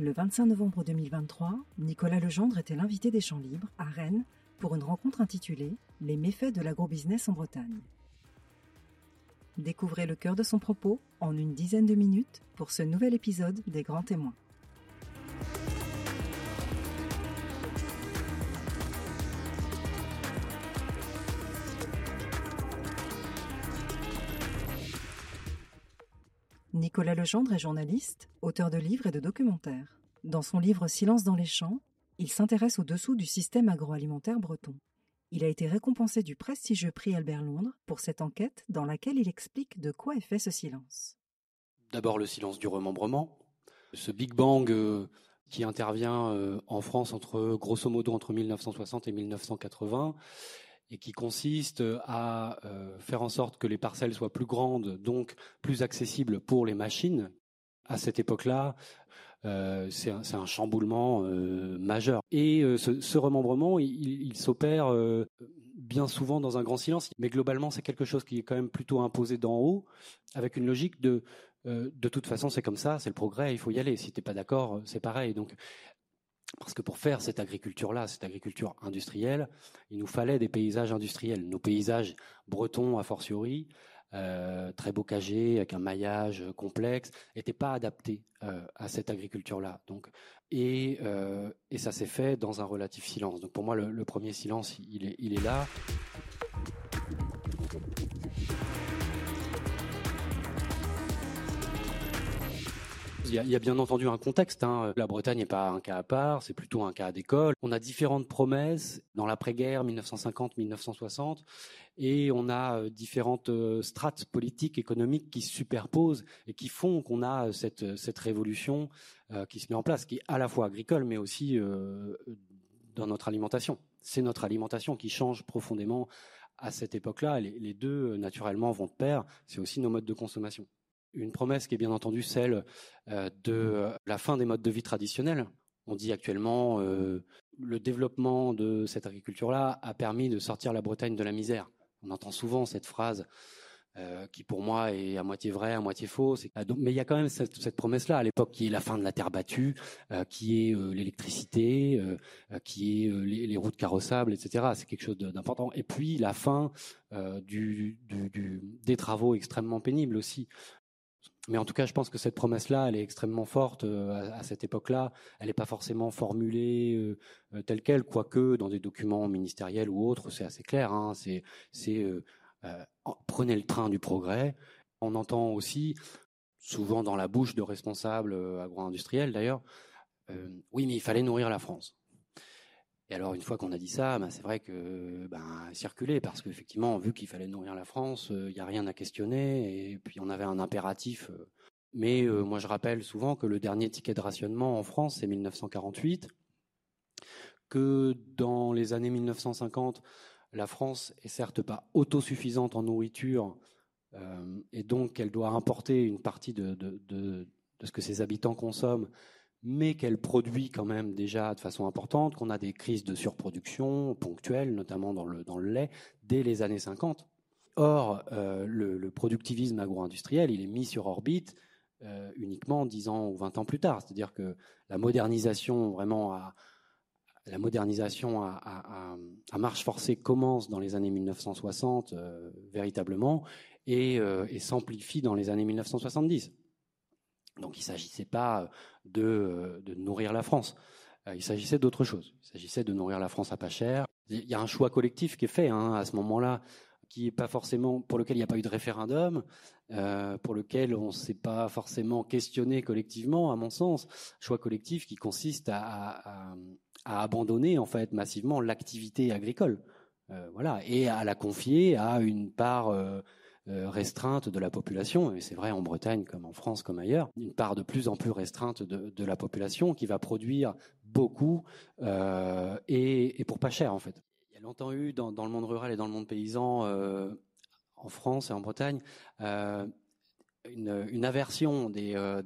Le 25 novembre 2023, Nicolas Legendre était l'invité des Champs Libres à Rennes pour une rencontre intitulée Les méfaits de l'agrobusiness en Bretagne. Découvrez le cœur de son propos en une dizaine de minutes pour ce nouvel épisode des Grands Témoins. Nicolas Legendre est journaliste, auteur de livres et de documentaires. Dans son livre Silence dans les champs, il s'intéresse au dessous du système agroalimentaire breton. Il a été récompensé du prestigieux prix Albert Londres pour cette enquête dans laquelle il explique de quoi est fait ce silence. D'abord le silence du remembrement, ce Big Bang euh, qui intervient euh, en France entre grosso modo entre 1960 et 1980 et qui consiste à euh, faire en sorte que les parcelles soient plus grandes, donc plus accessibles pour les machines. À cette époque-là, c'est un, chamboulement euh, majeur. Et euh, ce, remembrement, il, s'opère euh, bien souvent dans un grand silence, mais globalement, c'est quelque chose qui est quand même plutôt imposé d'en haut, avec une logique de de toute façon, c'est comme ça, c'est le progrès, il faut y aller. Si t'es pas d'accord, c'est pareil. Donc, parce que pour faire cette agriculture-là, cette agriculture industrielle, il nous fallait des paysages industriels. Nos paysages bretons, a fortiori, euh, très bocagés, avec un maillage complexe, n'étaient pas adaptés euh, à cette agriculture-là. Donc, et, euh, et ça s'est fait dans un relatif silence. Donc pour moi, le, le premier silence, il est, il est là. Il y, a, bien entendu un contexte. Hein. La Bretagne n'est pas un cas à part, c'est plutôt un cas d'école. On a différentes promesses dans l'après-guerre 1950-1960 et on a euh, différentes euh, strates politiques, économiques qui se superposent et qui font qu'on a cette, cette révolution euh, qui se met en place, qui est à la fois agricole mais aussi euh, dans notre alimentation. C'est notre alimentation qui change profondément à cette époque-là. Les, les deux, naturellement, vont de pair. C'est aussi nos modes de consommation une promesse qui est bien entendu celle euh, de la fin des modes de vie traditionnels. On dit actuellement euh, le développement de cette agriculture-là a permis de sortir la Bretagne de la misère. On entend souvent cette phrase euh, qui pour moi est à moitié vraie, à moitié fausse. Mais il y a quand même cette, promesse-là à l'époque qui est la fin de la terre battue, qui est l'électricité, qui est les, routes carrossables, etc. C'est quelque chose d'important. Et puis la fin des travaux extrêmement pénibles aussi. Mais en tout cas, je pense que cette promesse-là, elle est extrêmement forte euh, à, cette époque-là. Elle n'est pas forcément formulée euh, euh, telle quelle, quoique dans des documents ministériels ou autres, c'est assez clair. Hein, c'est, prenez le train du progrès. On entend aussi, souvent dans la bouche de responsables agro-industriels d'ailleurs, oui, mais il fallait nourrir la France. Et alors, une fois qu'on a dit ça, ben, c'est vrai que ben, circuler, parce qu'effectivement, vu qu'il fallait nourrir la France, il euh, n'y a rien à questionner, et puis on avait un impératif. Euh. Mais euh, moi, je rappelle souvent que le dernier ticket de rationnement en France, c'est 1948, que dans les années 1950, la France est certes pas autosuffisante en nourriture, et donc elle doit importer une partie de ce que ses habitants consomment mais qu'elle produit quand même déjà de façon importante, qu'on a des crises de surproduction ponctuelles, notamment dans le, lait, dès les années 50. Or, euh, le, productivisme agro-industriel, il est mis sur orbite euh, uniquement 10 ans ou 20 ans plus tard. C'est-à-dire que la modernisation, vraiment, à, la modernisation à, marche forcée commence dans les années 1960 euh, véritablement et s'amplifie dans les années 1970. Donc il ne s'agissait pas de, euh, de, nourrir la France. Euh, il s'agissait d'autre chose. Il s'agissait de nourrir la France à pas cher. Il y a un choix collectif qui est fait hein, à ce moment-là, qui est pas forcément pour lequel il n'y a pas eu de référendum, euh, pour lequel on ne s'est pas forcément questionné collectivement, à mon sens. Choix collectif qui consiste à, abandonner en fait massivement l'activité agricole, euh, voilà, et à la confier à une part euh, euh, restreinte de la population, et c'est vrai en Bretagne comme en France comme ailleurs, une part de plus en plus restreinte de, la population qui va produire beaucoup euh, et, pour pas cher en fait. Il y a longtemps eu dans, le monde rural et dans le monde paysan euh, en France et en Bretagne euh, une, aversion des, euh,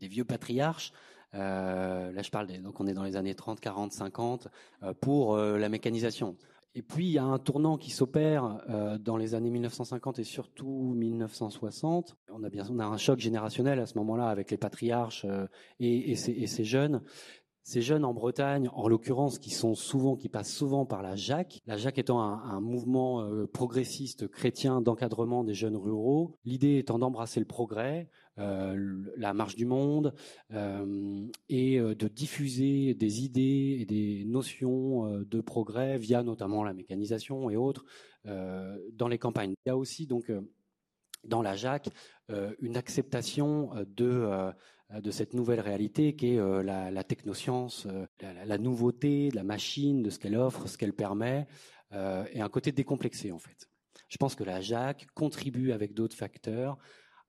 vieux patriarches. Euh, là, je parle donc on est dans les années 30, 40, 50 pour la mécanisation Et puis il y a un tournant qui s'opère euh, dans les années 1950 et surtout 1960. On a bien, on a un choc générationnel à ce moment-là avec les patriarches euh, et, ces, jeunes. Ces jeunes en Bretagne, en l'occurrence, qui sont souvent, qui passent souvent par la JAC. La JAC étant un, un mouvement euh, progressiste chrétien d'encadrement des jeunes ruraux. L'idée étant d'embrasser le progrès, euh, la marche du monde euh, et euh, de diffuser des idées et des notions de progrès via notamment la mécanisation et autres dans les campagnes. Il y a aussi donc dans la JAC une acceptation de de cette nouvelle réalité qui est la, technoscience, la, la, nouveauté de la machine, de ce qu'elle offre, ce qu'elle permet, et un côté décomplexé en fait. Je pense que la JAC contribue avec d'autres facteurs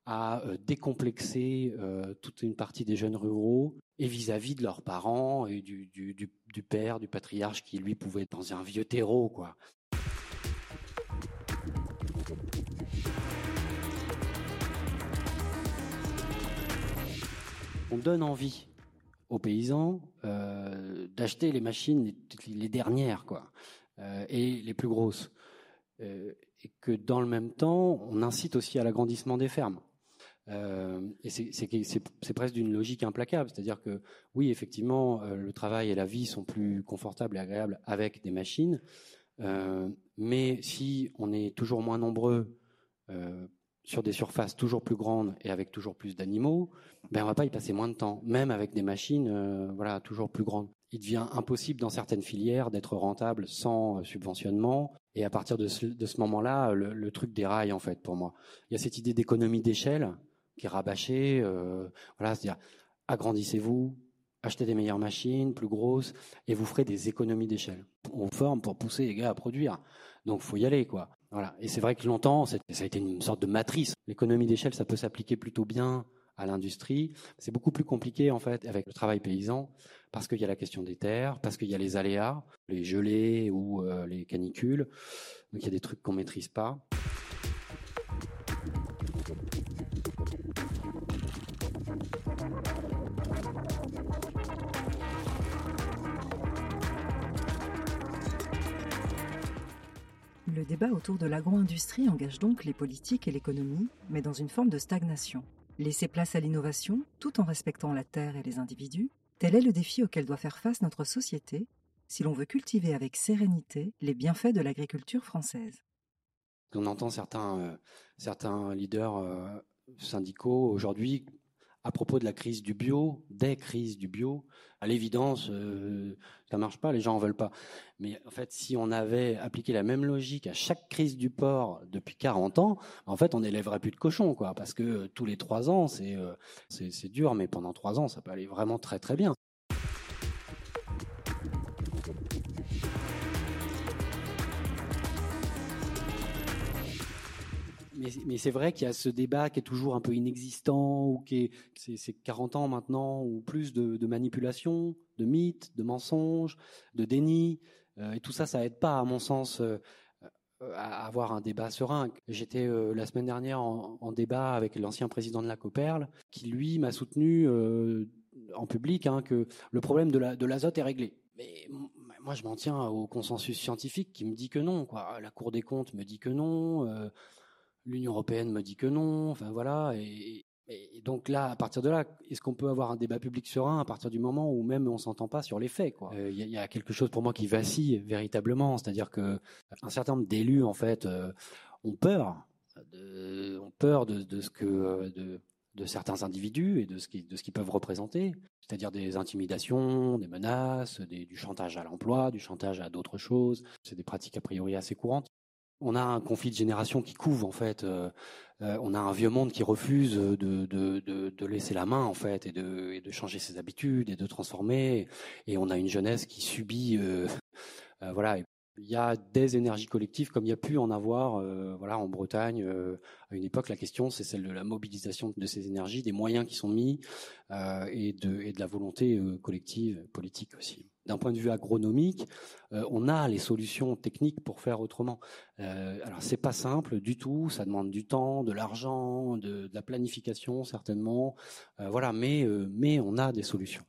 à euh, décomplexer euh, toute une partie des jeunes ruraux et vis-à-vis de leurs parents et du, père, du patriarche qui lui pouvait être dans un vieux terreau, quoi. On donne envie aux paysans euh, d'acheter les machines les, dernières, quoi, et les plus grosses. Et que dans le même temps, on incite aussi à l'agrandissement des fermes. Euh, et c'est presque d'une logique implacable, c'est-à-dire que oui, effectivement, euh, le travail et la vie sont plus confortables et agréables avec des machines, euh, mais si on est toujours moins nombreux sur des surfaces toujours plus grandes et avec toujours plus d'animaux, ben on va pas y passer moins de temps, même avec des machines, voilà, toujours plus grandes. Il devient impossible dans certaines filières d'être rentable sans subventionnement. Et à partir de ce, de ce moment-là, le, le, truc déraille en fait pour moi. Il y a cette idée d'économie d'échelle qui est rabâché. Euh, voilà, c'est-à-dire agrandissez-vous, achetez des meilleures machines, plus grosses, et vous ferez des économies d'échelle. On forme pour pousser les gars à produire. Donc faut y aller, quoi. Voilà. Et c'est vrai que longtemps, ça a été une sorte de matrice. L'économie d'échelle, ça peut s'appliquer plutôt bien à l'industrie. C'est beaucoup plus compliqué en fait avec le travail paysan parce qu'il y a la question des terres, parce qu'il y a les aléas, les gelées ou euh, les canicules. Donc il y a des trucs qu'on maîtrise pas. Le débat autour de l'agro-industrie engage donc les politiques et l'économie, mais dans une forme de stagnation. Laisser place à l'innovation, tout en respectant la terre et les individus, tel est le défi auquel doit faire face notre société si l'on veut cultiver avec sérénité les bienfaits de l'agriculture française. On entend certains, euh, leaders euh, syndicaux aujourd'hui à propos de la crise du bio, des crises du bio, à l'évidence, euh, ça marche pas, les gens en veulent pas. Mais en fait, si on avait appliqué la même logique à chaque crise du porc depuis 40 ans, en fait, on n'élèverait plus de cochons, quoi, parce que euh, tous les trois ans, c'est euh, c'est dur, mais pendant trois ans, ça peut aller vraiment très très bien. Mais, c'est vrai qu'il y a ce débat qui est toujours un peu inexistant, ou qui est, c'est 40 ans maintenant, ou plus de, de, manipulation, de mythes, de mensonges, de déni. Euh, et tout ça, ça aide pas, à mon sens, euh, à avoir un débat serein. J'étais euh, la semaine dernière en, débat avec l'ancien président de la Coperle, qui lui m'a soutenu euh, en public hein, que le problème de l'azote est réglé. Mais moi, je m'en tiens au consensus scientifique qui me dit que non. La Cour des comptes me dit que non. L'Union européenne me dit que non. Enfin voilà. Et, donc là, à partir de là, est-ce qu'on peut avoir un débat public serein à partir du moment où même on s'entend pas sur les faits Il euh, y, y, a quelque chose pour moi qui vacille véritablement, c'est-à-dire que un certain nombre d'élus en fait euh, ont peur, de, ont peur de, ce que de, certains individus et de ce qu'ils peuvent représenter, c'est-à-dire des intimidations, des menaces, du chantage à l'emploi, du chantage à d'autres choses. C'est des pratiques a priori assez courantes on a un conflit de génération qui couve en fait. Euh, euh, on a un vieux monde qui refuse de, laisser la main en fait et de, changer ses habitudes et de transformer. Et on a une jeunesse qui subit, euh voilà. Il y a des énergies collectives comme il y a pu en avoir, euh, voilà, en Bretagne à une époque. La question, c'est celle de la mobilisation de ces énergies, des moyens qui sont mis et de, et de la volonté collective, politique aussi d'un point de vue agronomique, euh, on a les solutions techniques pour faire autrement. Euh, alors c'est pas simple du tout, ça demande du temps, de l'argent, de, la planification certainement, euh, voilà, euh, mais on a des solutions.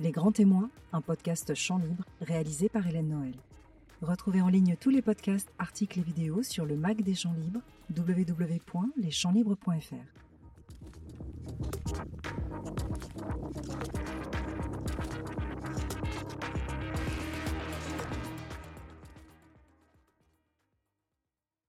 Les Grands Témoins, un podcast champ libre réalisé par Hélène Noël. Retrouvez en ligne tous les podcasts, articles et vidéos sur le Mac des Champs Libres, www.leschampslibres.fr.